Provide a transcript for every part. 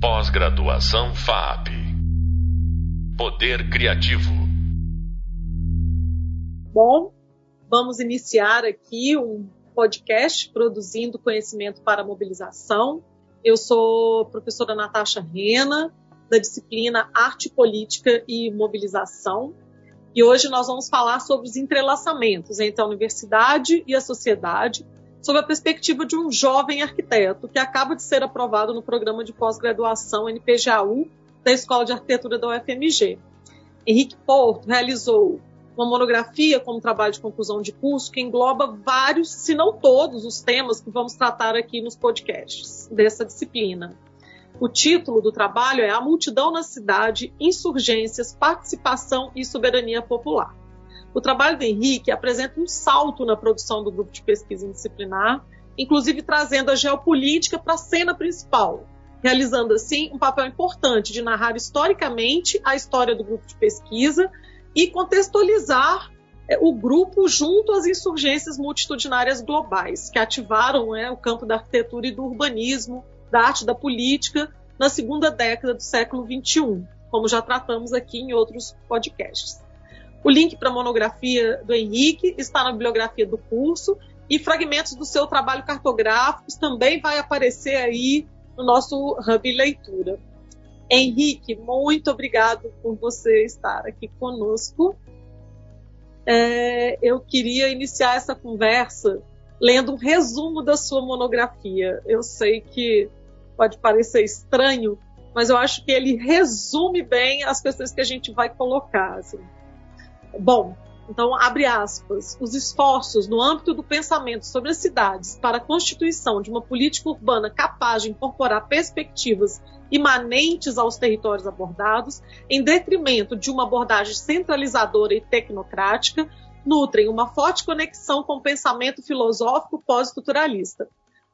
Pós-graduação FAP. Poder Criativo. Bom, vamos iniciar aqui um podcast produzindo conhecimento para mobilização. Eu sou professora Natasha Rena, da disciplina Arte Política e Mobilização. E hoje nós vamos falar sobre os entrelaçamentos entre a universidade e a sociedade, sob a perspectiva de um jovem arquiteto que acaba de ser aprovado no programa de pós-graduação NPJU da Escola de Arquitetura da UFMG. Henrique Porto realizou uma monografia como trabalho de conclusão de curso que engloba vários, se não todos, os temas que vamos tratar aqui nos podcasts dessa disciplina. O título do trabalho é A Multidão na Cidade, Insurgências, Participação e Soberania Popular. O trabalho do Henrique apresenta um salto na produção do grupo de pesquisa indisciplinar, inclusive trazendo a geopolítica para a cena principal, realizando assim um papel importante de narrar historicamente a história do grupo de pesquisa e contextualizar é, o grupo junto às insurgências multitudinárias globais que ativaram é, o campo da arquitetura e do urbanismo da arte da política na segunda década do século XXI, como já tratamos aqui em outros podcasts. O link para a monografia do Henrique está na bibliografia do curso e fragmentos do seu trabalho cartográfico também vai aparecer aí no nosso Hub Leitura. Henrique, muito obrigado por você estar aqui conosco. É, eu queria iniciar essa conversa lendo um resumo da sua monografia. Eu sei que pode parecer estranho, mas eu acho que ele resume bem as questões que a gente vai colocar. Assim. Bom, então, abre aspas, os esforços no âmbito do pensamento sobre as cidades para a constituição de uma política urbana capaz de incorporar perspectivas imanentes aos territórios abordados, em detrimento de uma abordagem centralizadora e tecnocrática, nutrem uma forte conexão com o pensamento filosófico pós-estruturalista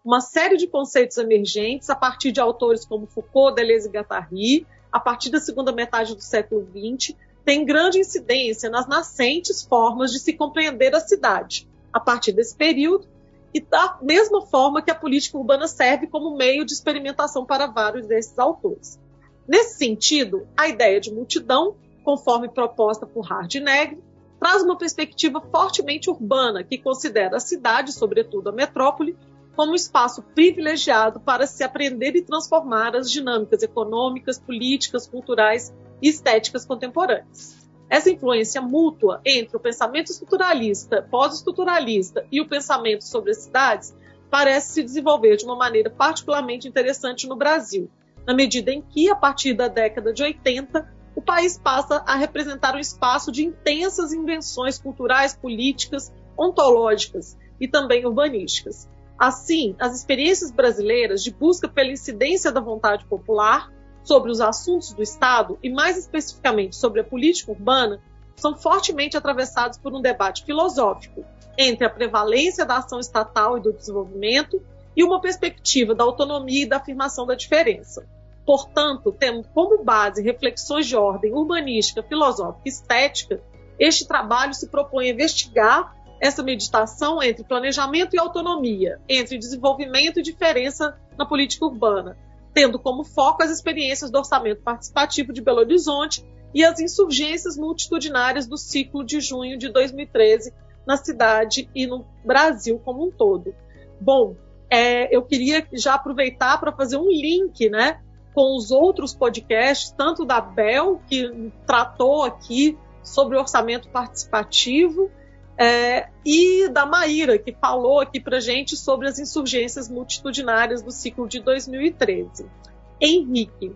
uma série de conceitos emergentes a partir de autores como Foucault, Deleuze e Guattari, a partir da segunda metade do século XX, tem grande incidência nas nascentes formas de se compreender a cidade, a partir desse período, e da mesma forma que a política urbana serve como meio de experimentação para vários desses autores. Nesse sentido, a ideia de multidão, conforme proposta por Hardinegger, traz uma perspectiva fortemente urbana que considera a cidade, sobretudo a metrópole, como espaço privilegiado para se aprender e transformar as dinâmicas econômicas, políticas, culturais e estéticas contemporâneas. Essa influência mútua entre o pensamento estruturalista, pós-estruturalista e o pensamento sobre as cidades parece se desenvolver de uma maneira particularmente interessante no Brasil, na medida em que, a partir da década de 80, o país passa a representar um espaço de intensas invenções culturais, políticas, ontológicas e também urbanísticas, Assim, as experiências brasileiras de busca pela incidência da vontade popular sobre os assuntos do Estado e, mais especificamente, sobre a política urbana, são fortemente atravessados por um debate filosófico entre a prevalência da ação estatal e do desenvolvimento e uma perspectiva da autonomia e da afirmação da diferença. Portanto, tendo como base reflexões de ordem urbanística, filosófica e estética, este trabalho se propõe a investigar essa meditação entre planejamento e autonomia, entre desenvolvimento e diferença na política urbana, tendo como foco as experiências do orçamento participativo de Belo Horizonte e as insurgências multitudinárias do ciclo de junho de 2013 na cidade e no Brasil como um todo. Bom, é, eu queria já aproveitar para fazer um link, né, com os outros podcasts, tanto da Bel, que tratou aqui sobre o orçamento participativo, é, e da Maíra, que falou aqui para gente sobre as insurgências multitudinárias do ciclo de 2013. Henrique,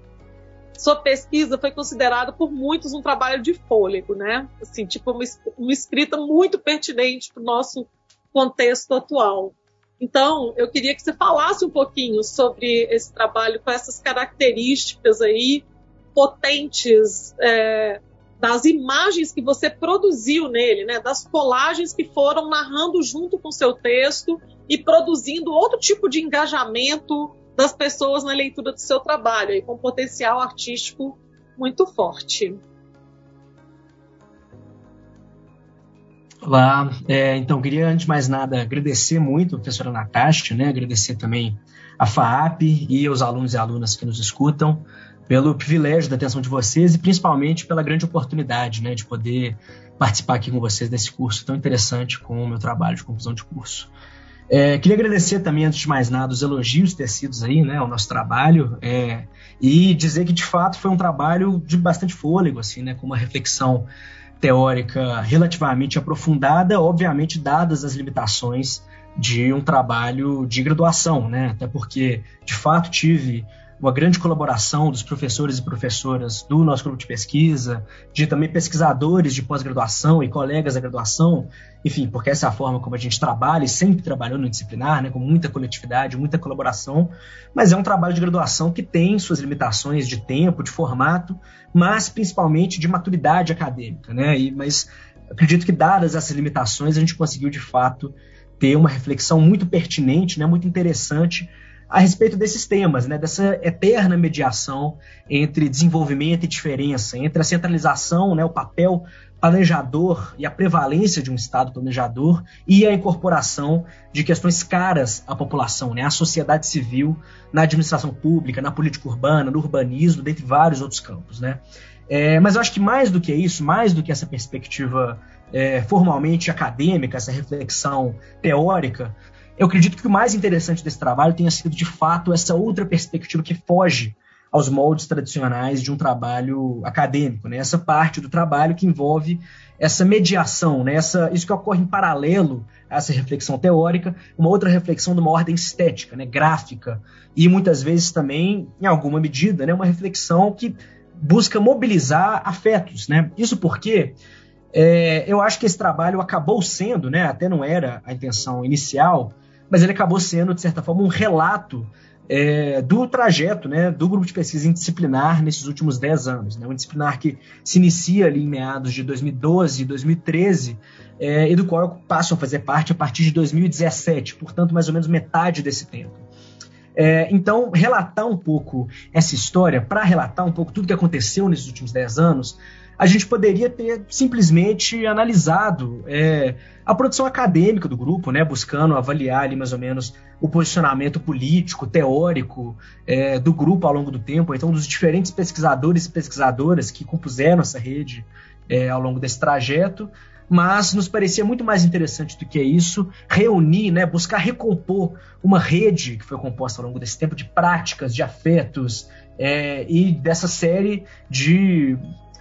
sua pesquisa foi considerada por muitos um trabalho de fôlego, né? Assim, tipo uma, uma escrita muito pertinente para o nosso contexto atual. Então, eu queria que você falasse um pouquinho sobre esse trabalho com essas características aí potentes é, das imagens que você produziu nele, né, das colagens que foram narrando junto com seu texto e produzindo outro tipo de engajamento das pessoas na leitura do seu trabalho, aí, com potencial artístico muito forte. Olá, é, então queria antes de mais nada agradecer muito a professora Natasha, né, agradecer também a FAAP e os alunos e alunas que nos escutam pelo privilégio da atenção de vocês e principalmente pela grande oportunidade né, de poder participar aqui com vocês desse curso tão interessante com o meu trabalho de conclusão de curso. É, queria agradecer também, antes de mais nada, os elogios tecidos aí, né, ao nosso trabalho, é, e dizer que de fato foi um trabalho de bastante fôlego, assim, né, com uma reflexão teórica relativamente aprofundada, obviamente dadas as limitações de um trabalho de graduação, né, até porque de fato tive uma grande colaboração dos professores e professoras do nosso grupo de pesquisa, de também pesquisadores de pós-graduação e colegas da graduação, enfim, porque essa é a forma como a gente trabalha e sempre trabalhou no disciplinar, né, com muita coletividade, muita colaboração, mas é um trabalho de graduação que tem suas limitações de tempo, de formato, mas principalmente de maturidade acadêmica, né, e, mas acredito que dadas essas limitações a gente conseguiu de fato ter uma reflexão muito pertinente, né, muito interessante a respeito desses temas, né, dessa eterna mediação entre desenvolvimento e diferença, entre a centralização, né, o papel planejador e a prevalência de um Estado planejador e a incorporação de questões caras à população, né, à sociedade civil, na administração pública, na política urbana, no urbanismo, dentre vários outros campos. Né. É, mas eu acho que mais do que isso, mais do que essa perspectiva é, formalmente acadêmica, essa reflexão teórica, eu acredito que o mais interessante desse trabalho tenha sido, de fato, essa outra perspectiva que foge aos moldes tradicionais de um trabalho acadêmico, né? essa parte do trabalho que envolve essa mediação, né? essa, isso que ocorre em paralelo a essa reflexão teórica, uma outra reflexão de uma ordem estética, né? gráfica, e muitas vezes também, em alguma medida, né? uma reflexão que busca mobilizar afetos. Né? Isso porque é, eu acho que esse trabalho acabou sendo, né? até não era a intenção inicial, mas ele acabou sendo, de certa forma, um relato é, do trajeto né, do grupo de pesquisa interdisciplinar nesses últimos 10 anos. Né, um disciplinar que se inicia ali em meados de 2012 e 2013 é, e do qual eu passo a fazer parte a partir de 2017, portanto, mais ou menos metade desse tempo. É, então, relatar um pouco essa história, para relatar um pouco tudo que aconteceu nesses últimos 10 anos, a gente poderia ter simplesmente analisado é, a produção acadêmica do grupo, né, buscando avaliar ali mais ou menos o posicionamento político, teórico é, do grupo ao longo do tempo, então dos diferentes pesquisadores e pesquisadoras que compuseram essa rede é, ao longo desse trajeto, mas nos parecia muito mais interessante do que isso reunir, né, buscar recompor uma rede que foi composta ao longo desse tempo de práticas, de afetos é, e dessa série de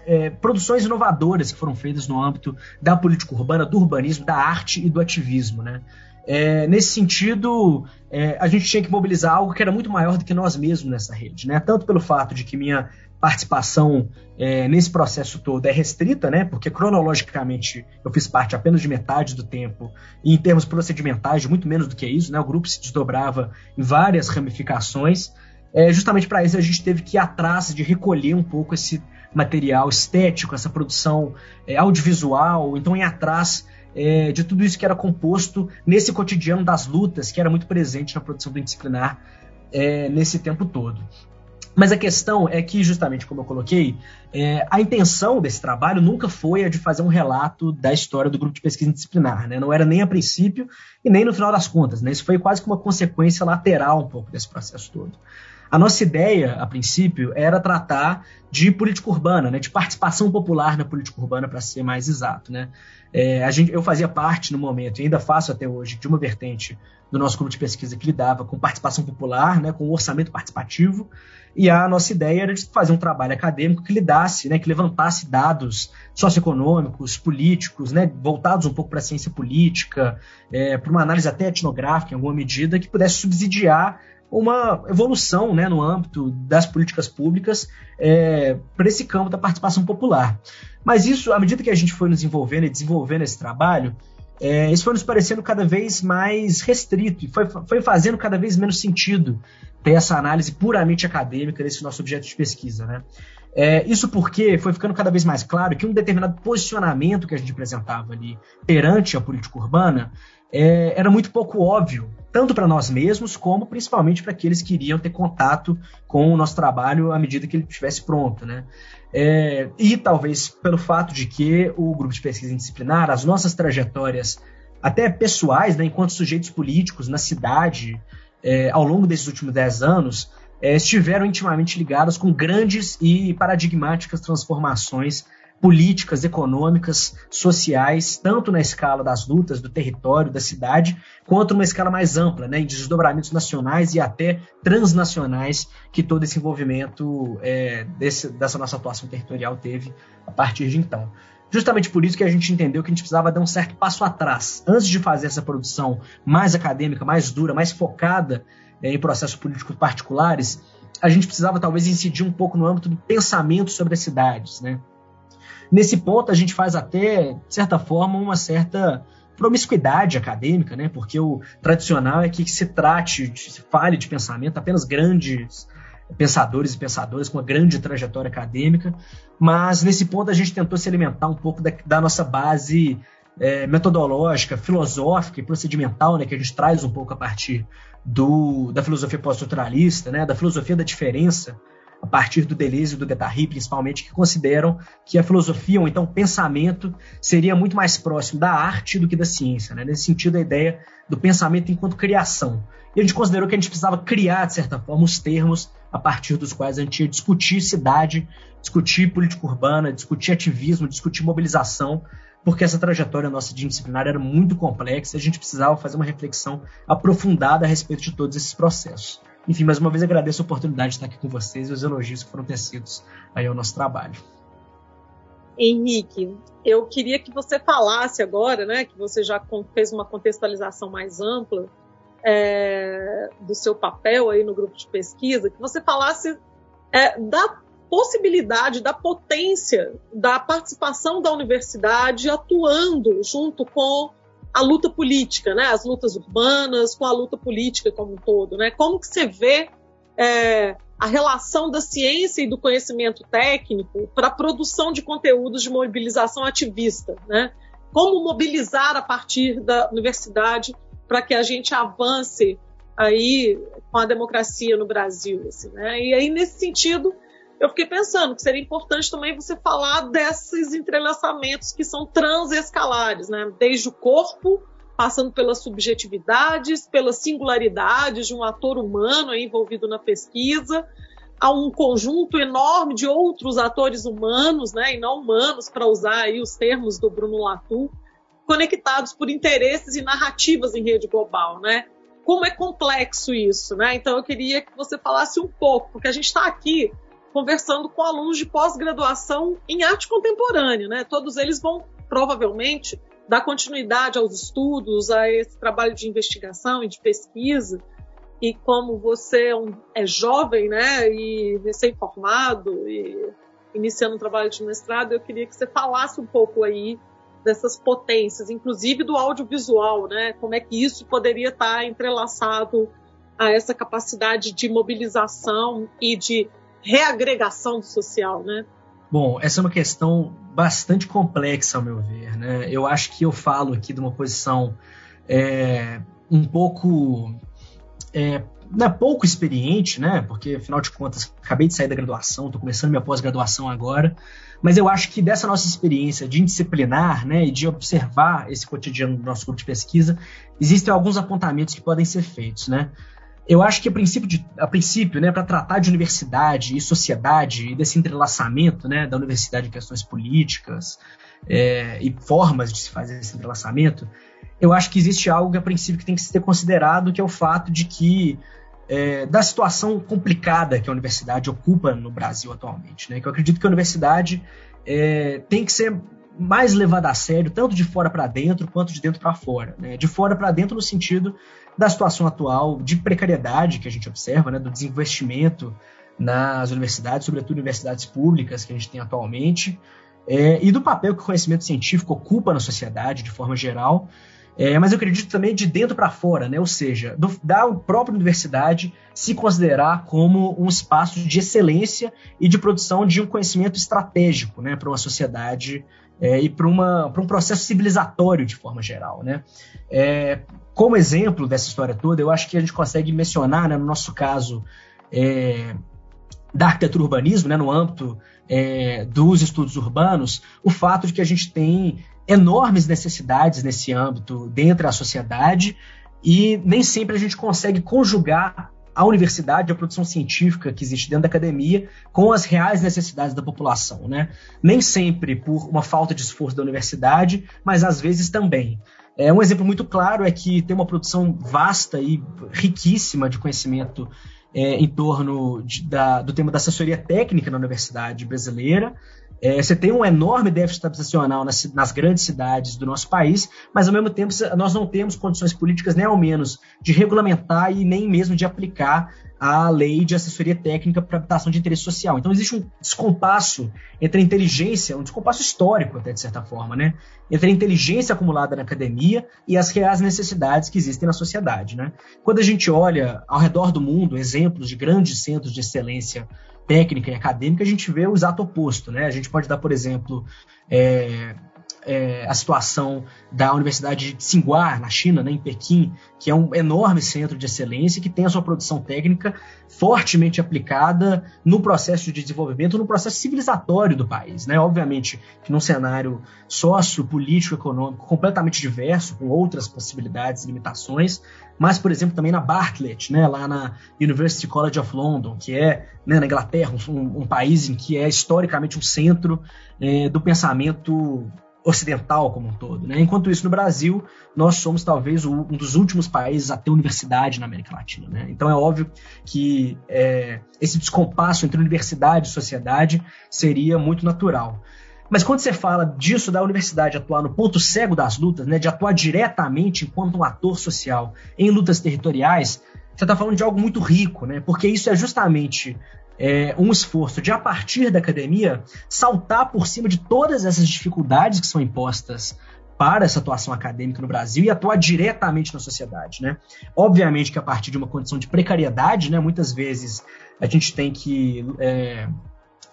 é, produções inovadoras que foram feitas no âmbito da política urbana, do urbanismo, da arte e do ativismo. Né? É, nesse sentido, é, a gente tinha que mobilizar algo que era muito maior do que nós mesmos nessa rede. Né? Tanto pelo fato de que minha participação é, nesse processo todo é restrita, né? porque cronologicamente eu fiz parte apenas de metade do tempo, e em termos procedimentais, de muito menos do que isso. Né? O grupo se desdobrava em várias ramificações. É, justamente para isso a gente teve que ir atrás de recolher um pouco esse material estético, essa produção é, audiovisual, então ir atrás é, de tudo isso que era composto nesse cotidiano das lutas, que era muito presente na produção do indisciplinar é, nesse tempo todo. Mas a questão é que, justamente como eu coloquei, é, a intenção desse trabalho nunca foi a de fazer um relato da história do grupo de pesquisa disciplinar. Né? Não era nem a princípio e nem no final das contas. Né? Isso foi quase que uma consequência lateral um pouco desse processo todo. A nossa ideia, a princípio, era tratar de política urbana, né, de participação popular na política urbana, para ser mais exato. Né? É, a gente, eu fazia parte no momento, e ainda faço até hoje, de uma vertente do nosso grupo de pesquisa que lidava com participação popular, né, com orçamento participativo, e a nossa ideia era de fazer um trabalho acadêmico que lidasse, né, que levantasse dados socioeconômicos, políticos, né, voltados um pouco para a ciência política, é, para uma análise até etnográfica, em alguma medida, que pudesse subsidiar uma evolução né, no âmbito das políticas públicas é, para esse campo da participação popular. Mas isso, à medida que a gente foi nos envolvendo e desenvolvendo esse trabalho, é, isso foi nos parecendo cada vez mais restrito e foi, foi fazendo cada vez menos sentido ter essa análise puramente acadêmica desse nosso objeto de pesquisa. Né? É, isso porque foi ficando cada vez mais claro que um determinado posicionamento que a gente apresentava ali perante a política urbana é, era muito pouco óbvio tanto para nós mesmos, como principalmente para aqueles que iriam ter contato com o nosso trabalho à medida que ele estivesse pronto. Né? É, e talvez pelo fato de que o grupo de pesquisa indisciplinar, as nossas trajetórias, até pessoais, né, enquanto sujeitos políticos na cidade, é, ao longo desses últimos dez anos, é, estiveram intimamente ligadas com grandes e paradigmáticas transformações políticas, econômicas, sociais, tanto na escala das lutas do território, da cidade, quanto numa escala mais ampla, né, em desdobramentos nacionais e até transnacionais que todo esse envolvimento é, desse, dessa nossa atuação territorial teve a partir de então. Justamente por isso que a gente entendeu que a gente precisava dar um certo passo atrás. Antes de fazer essa produção mais acadêmica, mais dura, mais focada é, em processos políticos particulares, a gente precisava talvez incidir um pouco no âmbito do pensamento sobre as cidades, né? Nesse ponto, a gente faz até, de certa forma, uma certa promiscuidade acadêmica, né? Porque o tradicional é que se trate, se fale de pensamento apenas grandes pensadores e pensadoras com uma grande trajetória acadêmica, mas nesse ponto a gente tentou se alimentar um pouco da, da nossa base é, metodológica, filosófica e procedimental, né, que a gente traz um pouco a partir do, da filosofia pós-estruturalista, né, da filosofia da diferença, a partir do Deleuze e do Guattari, principalmente, que consideram que a filosofia, ou então o pensamento, seria muito mais próximo da arte do que da ciência. Né? Nesse sentido, a ideia do pensamento enquanto criação. E a gente considerou que a gente precisava criar, de certa forma, os termos a partir dos quais a gente ia discutir cidade, discutir política urbana, discutir ativismo, discutir mobilização, porque essa trajetória nossa de disciplinar era muito complexa e a gente precisava fazer uma reflexão aprofundada a respeito de todos esses processos. Enfim, mais uma vez agradeço a oportunidade de estar aqui com vocês e os elogios que foram tecidos aí ao nosso trabalho. Henrique, eu queria que você falasse agora, né, que você já fez uma contextualização mais ampla é, do seu papel aí no grupo de pesquisa, que você falasse é, da possibilidade, da potência da participação da universidade atuando junto com a luta política, né? As lutas urbanas com a luta política como um todo, né? Como que você vê é, a relação da ciência e do conhecimento técnico para a produção de conteúdos de mobilização ativista, né? Como mobilizar a partir da universidade para que a gente avance aí com a democracia no Brasil, assim, né? E aí nesse sentido eu fiquei pensando que seria importante também você falar desses entrelaçamentos que são transescalares, né? Desde o corpo, passando pelas subjetividades, pelas singularidades de um ator humano envolvido na pesquisa, a um conjunto enorme de outros atores humanos, né, e não humanos, para usar aí os termos do Bruno Latour, conectados por interesses e narrativas em rede global, né? Como é complexo isso, né? Então eu queria que você falasse um pouco, porque a gente está aqui conversando com alunos de pós-graduação em arte contemporânea, né? Todos eles vão provavelmente dar continuidade aos estudos, a esse trabalho de investigação e de pesquisa. E como você é, um, é jovem, né, e recém-formado e iniciando um trabalho de mestrado, eu queria que você falasse um pouco aí dessas potências, inclusive do audiovisual, né? Como é que isso poderia estar entrelaçado a essa capacidade de mobilização e de reagregação social, né? Bom, essa é uma questão bastante complexa, ao meu ver. Né? Eu acho que eu falo aqui de uma posição é, um pouco. É, é pouco experiente, né? Porque, afinal de contas, acabei de sair da graduação, estou começando minha pós-graduação agora. Mas eu acho que dessa nossa experiência de indisciplinar né, e de observar esse cotidiano do nosso grupo de pesquisa, existem alguns apontamentos que podem ser feitos. Né? Eu acho que a princípio, de, a princípio né, para tratar de universidade e sociedade e desse entrelaçamento né, da universidade em questões políticas é, e formas de se fazer esse entrelaçamento, eu acho que existe algo a princípio que tem que ser considerado, que é o fato de que é, da situação complicada que a universidade ocupa no Brasil atualmente, né? Que eu acredito que a universidade é, tem que ser mais levada a sério, tanto de fora para dentro quanto de dentro para fora. Né? De fora para dentro no sentido da situação atual de precariedade que a gente observa, né, do desinvestimento nas universidades, sobretudo universidades públicas que a gente tem atualmente, é, e do papel que o conhecimento científico ocupa na sociedade de forma geral, é, mas eu acredito também de dentro para fora, né? ou seja, do, da própria universidade se considerar como um espaço de excelência e de produção de um conhecimento estratégico né, para uma sociedade é, e para um processo civilizatório de forma geral. Né? É, como exemplo dessa história toda, eu acho que a gente consegue mencionar, né, no nosso caso, é, da arquitetura urbanismo, né, no âmbito é, dos estudos urbanos, o fato de que a gente tem enormes necessidades nesse âmbito dentro da sociedade, e nem sempre a gente consegue conjugar a universidade, a produção científica que existe dentro da academia, com as reais necessidades da população. Né? Nem sempre por uma falta de esforço da universidade, mas às vezes também. É, um exemplo muito claro é que tem uma produção vasta e riquíssima de conhecimento é, em torno de, da, do tema da assessoria técnica na universidade brasileira, é, você tem um enorme déficit habitacional nas, nas, grandes cidades do nosso país, mas ao mesmo tempo nós não temos condições políticas, nem ao menos, de regulamentar e nem mesmo de aplicar a lei de assessoria técnica para habitação de interesse social. Então existe um descompasso entre a inteligência, um descompasso histórico até de certa forma, né? Entre a inteligência acumulada na academia e as reais necessidades que existem na sociedade, né? Quando a gente olha ao redor do mundo exemplos de grandes centros de excelência técnica e acadêmica, a gente vê o exato oposto. Né? A gente pode dar, por exemplo, é, é, a situação da Universidade de Tsinghua, na China, né, em Pequim, que é um enorme centro de excelência que tem a sua produção técnica fortemente aplicada no processo de desenvolvimento, no processo civilizatório do país. Né? Obviamente que num cenário sócio, político, econômico completamente diverso, com outras possibilidades e limitações, mas, por exemplo, também na Bartlett, né, lá na University College of London, que é né, na Inglaterra, um, um, país em que é historicamente um centro é, do pensamento ocidental como um todo. Né? Enquanto isso, no Brasil, nós somos talvez um dos últimos países a ter universidade na América Latina. Né? Então é óbvio que é, esse descompasso entre universidade e sociedade seria muito natural. Mas quando você fala disso, da universidade atuar no ponto cego das lutas, né, de atuar diretamente enquanto um ator social em lutas territoriais, você está falando de algo muito rico, né? Porque isso é justamente é, um esforço de, a partir da academia, saltar por cima de todas essas dificuldades que são impostas para essa atuação acadêmica no Brasil e atuar diretamente na sociedade, né? Obviamente que a partir de uma condição de precariedade, né? Muitas vezes a gente tem que é,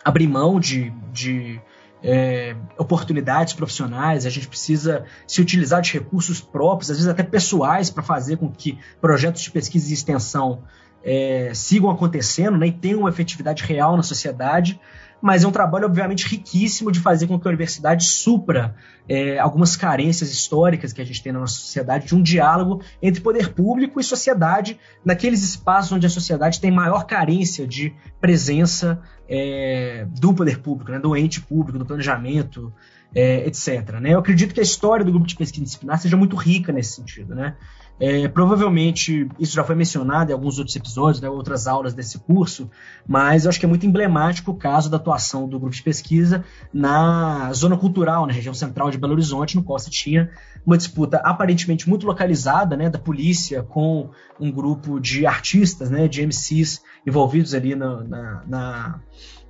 abrir mão de, de é, oportunidades profissionais, a gente precisa se utilizar de recursos próprios, às vezes até pessoais, para fazer com que projetos de pesquisa e extensão é, sigam acontecendo né, e tenham uma efetividade real na sociedade, mas é um trabalho, obviamente, riquíssimo de fazer com que a universidade supra é, algumas carências históricas que a gente tem na nossa sociedade, de um diálogo entre poder público e sociedade, naqueles espaços onde a sociedade tem maior carência de presença é, do poder público, né, do ente público, do planejamento, é, etc. Né? Eu acredito que a história do grupo de pesquisa disciplinar seja muito rica nesse sentido. Né? É, provavelmente isso já foi mencionado em alguns outros episódios, né, outras aulas desse curso, mas eu acho que é muito emblemático o caso da atuação do grupo de pesquisa na zona cultural, na região central de Belo Horizonte, no qual se tinha uma disputa aparentemente muito localizada né, da polícia com um grupo de artistas, né, de MCs envolvidos ali na, na, na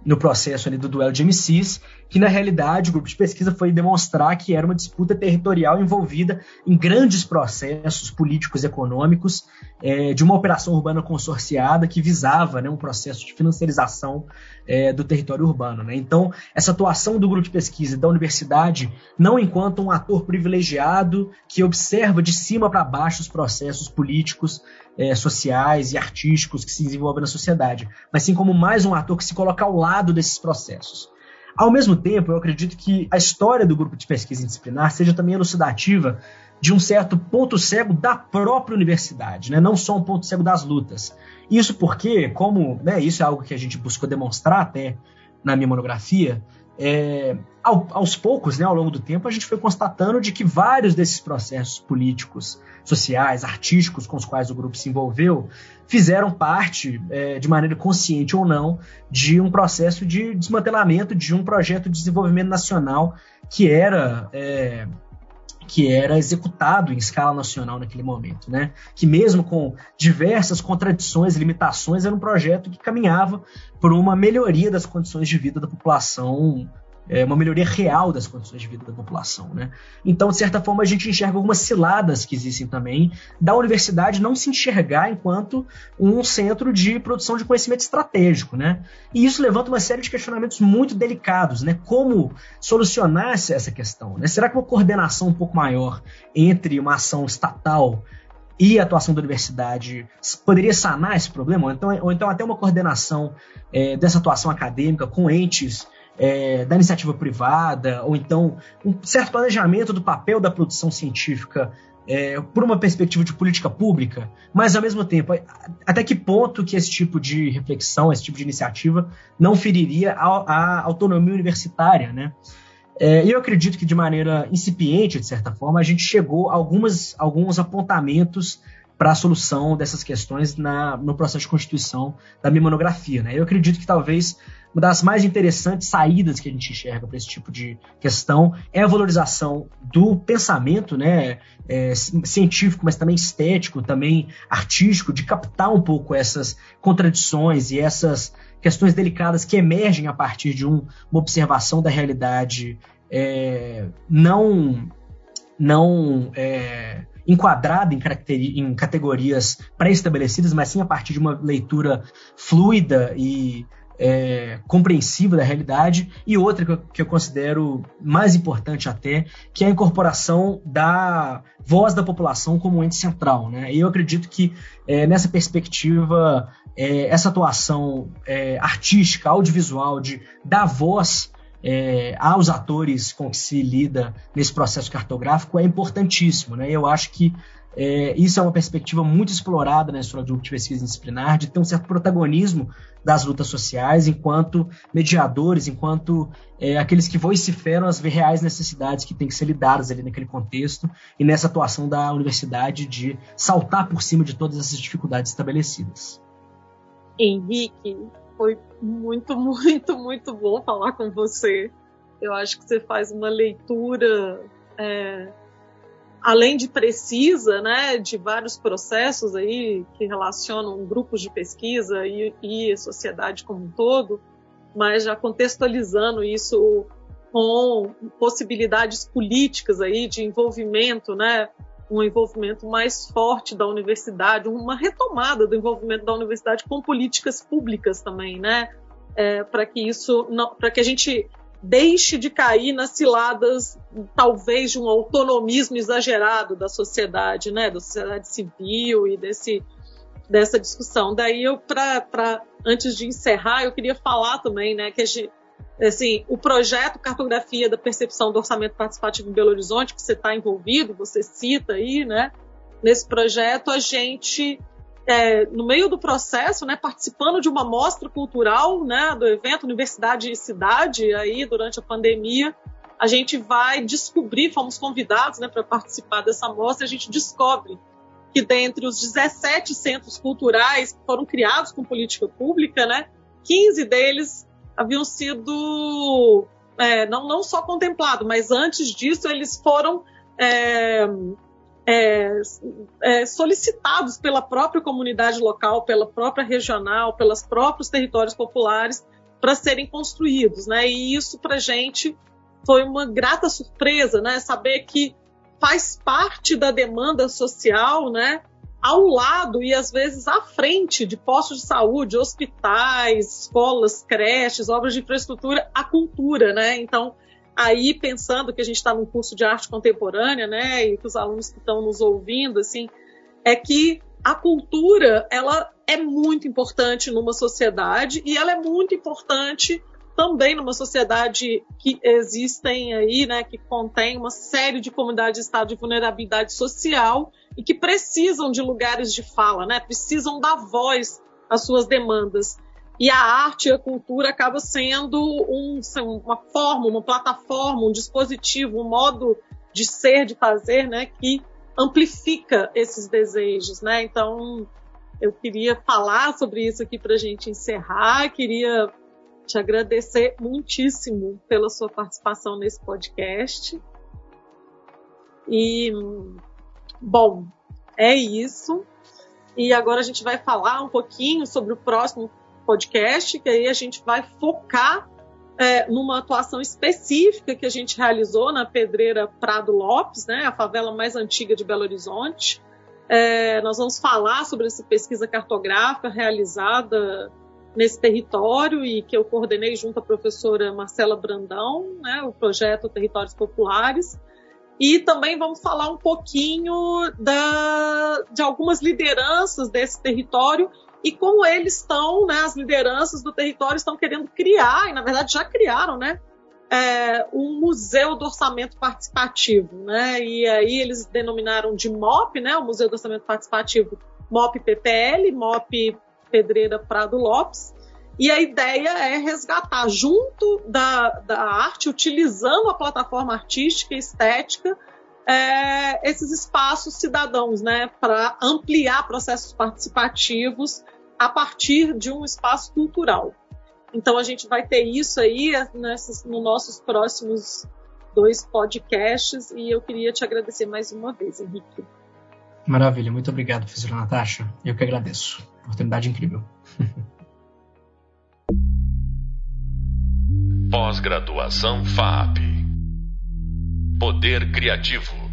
no processo ali do duelo de MCs, que na realidade o grupo de pesquisa foi demonstrar que era uma disputa territorial envolvida em grandes processos políticos e econômicos é, de uma operação urbana consorciada que visava né, um processo de financiarização é, do território urbano. Né? Então, essa atuação do grupo de pesquisa da universidade, não enquanto um ator privilegiado que observa de cima para baixo os processos políticos é, sociais e artísticos que se desenvolvem na sociedade, mas sim como mais um ator que se coloca ao lado desses processos. Ao mesmo tempo, eu acredito que a história do grupo de pesquisa indisciplinar seja também elucidativa de um certo ponto cego da própria universidade, né? não só um ponto cego das lutas. Isso porque, como né, isso é algo que a gente buscou demonstrar até na minha monografia, é, ao, aos poucos, né, ao longo do tempo, a gente foi constatando de que vários desses processos políticos, sociais, artísticos com os quais o grupo se envolveu, fizeram parte, é, de maneira consciente ou não, de um processo de desmantelamento de um projeto de desenvolvimento nacional que era é, que era executado em escala nacional naquele momento, né? Que mesmo com diversas contradições limitações, era um projeto que caminhava por uma melhoria das condições de vida da população é, uma melhoria real das condições de vida da população. Né? Então, de certa forma, a gente enxerga algumas ciladas que existem também da universidade não se enxergar enquanto um centro de produção de conhecimento estratégico. Né? E isso levanta uma série de questionamentos muito delicados. Né? Como solucionar essa questão? Né? Será que uma coordenação um pouco maior entre uma ação estatal e a atuação da universidade poderia sanar esse problema? Ou então, ou então até uma coordenação é, dessa atuação acadêmica com entes é, da iniciativa privada, ou então um certo planejamento do papel da produção científica é, por uma perspectiva de política pública, mas ao mesmo tempo, até que ponto que esse tipo de reflexão, esse tipo de iniciativa não feriria a, a autonomia universitária, né? É, eu acredito que de maneira incipiente, de certa forma, a gente chegou a algumas, alguns apontamentos para a solução dessas questões na, no processo de constituição da minha monografia. Né? Eu acredito que talvez uma das mais interessantes saídas que a gente enxerga para esse tipo de questão é a valorização do pensamento né, é, científico, mas também estético, também artístico, de captar um pouco essas contradições e essas questões delicadas que emergem a partir de um, uma observação da realidade é, não, não é, enquadrada em, em categorias pré-estabelecidas, mas sim a partir de uma leitura fluida e é, compreensiva da realidade, e outra que eu, que eu, considero mais importante até, que é a incorporação da voz da população como ente central. Né? E eu acredito que é, nessa perspectiva, é, essa atuação é, artística, audiovisual, de dar voz é, aos atores com que se lida nesse processo cartográfico é importantíssimo. Né? Eu acho que é, isso é uma perspectiva muito explorada na história de pesquisa disciplinar, de ter um certo protagonismo das lutas sociais enquanto mediadores, enquanto é, aqueles que vociferam as reais necessidades que têm que ser lidadas ali naquele contexto e nessa atuação da universidade de saltar por cima de todas essas dificuldades estabelecidas. Henrique, foi muito, muito, muito bom falar com você. Eu acho que você faz uma leitura é, além de precisa, né, de vários processos aí que relacionam grupos de pesquisa e, e a sociedade como um todo, mas já contextualizando isso com possibilidades políticas aí de envolvimento, né, um envolvimento mais forte da universidade, uma retomada do envolvimento da universidade com políticas públicas também, né, é, para que isso, para que a gente deixe de cair nas ciladas, talvez, de um autonomismo exagerado da sociedade, né, da sociedade civil e desse, dessa discussão. Daí, eu, para antes de encerrar, eu queria falar também, né, que a gente, assim, o projeto Cartografia da Percepção do Orçamento Participativo em Belo Horizonte, que você está envolvido, você cita aí, né, nesse projeto, a gente é, no meio do processo, né, participando de uma mostra cultural, né, do evento Universidade e Cidade, aí durante a pandemia, a gente vai descobrir, fomos convidados, né, para participar dessa mostra, a gente descobre que dentre os 17 centros culturais que foram criados com política pública, né, 15 deles haviam sido é, não, não só contemplados, mas antes disso eles foram é, é, é, solicitados pela própria comunidade local, pela própria regional, pelos próprios territórios populares para serem construídos, né? E isso para gente foi uma grata surpresa, né? Saber que faz parte da demanda social, né? Ao lado e às vezes à frente de postos de saúde, hospitais, escolas, creches, obras de infraestrutura, a cultura, né? Então aí pensando que a gente está num curso de arte contemporânea, né, e que os alunos que estão nos ouvindo, assim, é que a cultura ela é muito importante numa sociedade e ela é muito importante também numa sociedade que existem aí, né, que contém uma série de comunidades de estado de vulnerabilidade social e que precisam de lugares de fala, né, precisam dar voz às suas demandas. E a arte e a cultura acaba sendo um, uma forma, uma plataforma, um dispositivo, um modo de ser, de fazer, né, que amplifica esses desejos, né? Então, eu queria falar sobre isso aqui para a gente encerrar. Queria te agradecer muitíssimo pela sua participação nesse podcast. E, bom, é isso. E agora a gente vai falar um pouquinho sobre o próximo podcast, que aí a gente vai focar é, numa atuação específica que a gente realizou na Pedreira Prado Lopes, né, a favela mais antiga de Belo Horizonte. É, nós vamos falar sobre essa pesquisa cartográfica realizada nesse território e que eu coordenei junto à professora Marcela Brandão, né, o projeto Territórios Populares. E também vamos falar um pouquinho da, de algumas lideranças desse território e como eles estão, né, as lideranças do território estão querendo criar, e na verdade já criaram, né, é, um museu do orçamento participativo, né? E aí eles denominaram de MOP, né? O Museu do Orçamento Participativo, MOP PPL, MOP Pedreira Prado Lopes. E a ideia é resgatar junto da, da arte, utilizando a plataforma artística e estética, é, esses espaços cidadãos, né, para ampliar processos participativos a partir de um espaço cultural. Então a gente vai ter isso aí nesses, nos nossos próximos dois podcasts e eu queria te agradecer mais uma vez, Henrique. Maravilha, muito obrigado, professora Natasha. Eu que agradeço. Oportunidade incrível. Pós-graduação FAP. Poder Criativo.